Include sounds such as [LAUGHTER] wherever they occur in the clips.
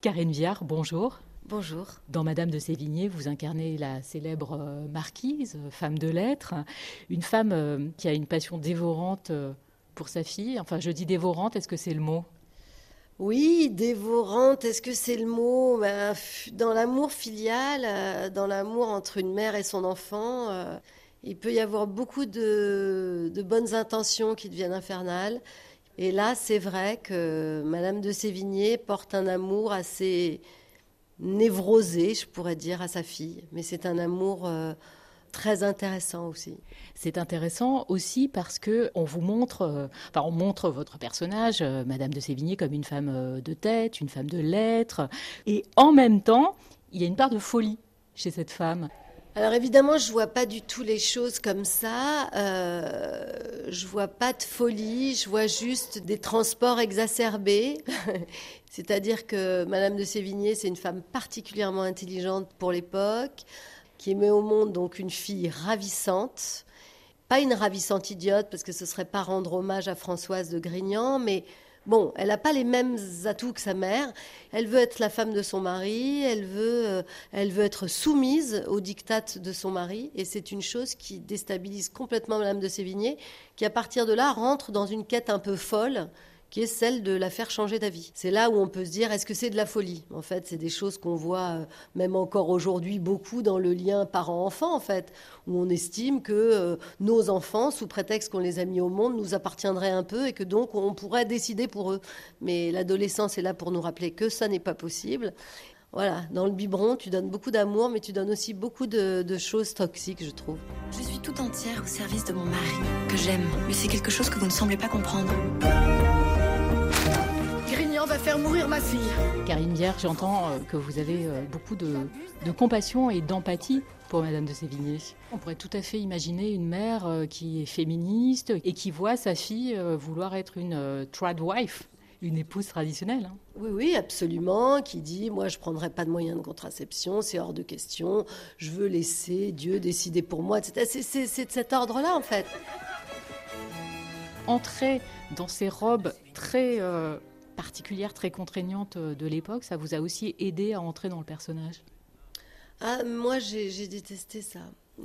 Karine Viard, bonjour. Bonjour. Dans Madame de Sévigné, vous incarnez la célèbre euh, marquise, euh, femme de lettres, une femme euh, qui a une passion dévorante pour sa fille. Enfin, je dis dévorante, est-ce que c'est le mot? Oui, dévorante, est-ce que c'est le mot? Ben, Dans l'amour filial, dans l'amour entre une mère et son enfant, il peut y avoir beaucoup de, de bonnes intentions qui deviennent infernales. Et là, c'est vrai que Madame de Sévigné porte un amour assez névrosé, je pourrais dire, à sa fille. Mais c'est un amour euh, très intéressant aussi. C'est intéressant aussi parce que on vous montre, euh, enfin, on montre votre personnage, euh, Madame de Sévigné, comme une femme de tête, une femme de lettres, et en même temps, il y a une part de folie chez cette femme. Alors évidemment, je vois pas du tout les choses comme ça. Euh, je vois pas de folie. Je vois juste des transports exacerbés. [LAUGHS] C'est-à-dire que Madame de Sévigné, c'est une femme particulièrement intelligente pour l'époque, qui met au monde donc une fille ravissante. Pas une ravissante idiote, parce que ce serait pas rendre hommage à Françoise de Grignan, mais Bon, elle n'a pas les mêmes atouts que sa mère. Elle veut être la femme de son mari, elle veut, euh, elle veut être soumise aux dictates de son mari, et c'est une chose qui déstabilise complètement Madame de Sévigné, qui à partir de là rentre dans une quête un peu folle qui est celle de la faire changer d'avis. C'est là où on peut se dire, est-ce que c'est de la folie? En fait, c'est des choses qu'on voit euh, même encore aujourd'hui beaucoup dans le lien parent-enfant, en fait, où on estime que euh, nos enfants, sous prétexte qu'on les a mis au monde, nous appartiendraient un peu et que donc on pourrait décider pour eux. Mais l'adolescence est là pour nous rappeler que ça n'est pas possible. Voilà, dans le biberon, tu donnes beaucoup d'amour, mais tu donnes aussi beaucoup de, de, choses toxiques, je trouve. Je suis tout entière au service de mon mari, que j'aime, mais c'est quelque chose que vous ne semblez pas comprendre va faire mourir ma fille. Karine Vierge, j'entends euh, que vous avez euh, beaucoup de, compassion et d'empathie pour Madame de Sévigné. On pourrait tout à fait imaginer une mère euh, qui est féministe et qui voit sa fille vouloir être une trad wife, une épouse traditionnelle. Hein. Oui, oui, absolument, qui dit, moi, je ne prendrai pas de moyens de contraception, c'est hors de question, je veux laisser Dieu décider pour moi, etc. C'est de cet ordre-là, en fait. Entrer dans ces robes très particulière, très contraignante euh, de l'époque, ça vous a aussi aidé à entrer dans le personnage? Ah, Moi, j'ai détesté ça.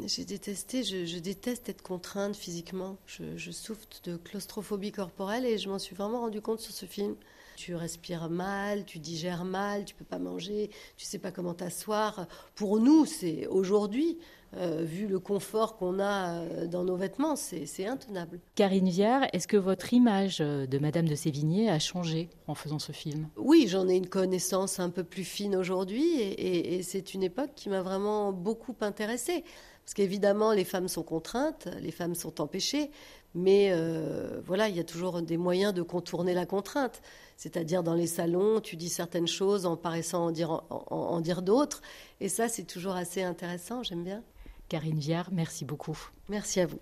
J'ai détesté, je, déteste être contrainte physiquement. Je, souffre de claustrophobie corporelle et je m'en suis vraiment rendu compte sur ce film. Tu respires mal, tu digères mal, tu peux pas manger, tu sais pas comment t'asseoir. Pour nous, c'est aujourd'hui, euh, vu le confort qu'on a euh, dans nos vêtements, c'est intenable. Karine Viard, est-ce que votre image euh, de Madame de Sévigné a changé en faisant ce film? Oui, j'en ai une connaissance un peu plus fine aujourd'hui et, et c'est une époque qui m'a vraiment beaucoup intéressée. Parce qu'évidemment, les femmes sont contraintes, les femmes sont empêchées, mais euh, voilà, il y a toujours des moyens de contourner la contrainte. C'est-à-dire dans les salons, tu dis certaines choses en paraissant en dire, en dire d'autres. Et ça, c'est toujours assez intéressant, j'aime bien. Karine Viard, merci beaucoup. Merci à vous.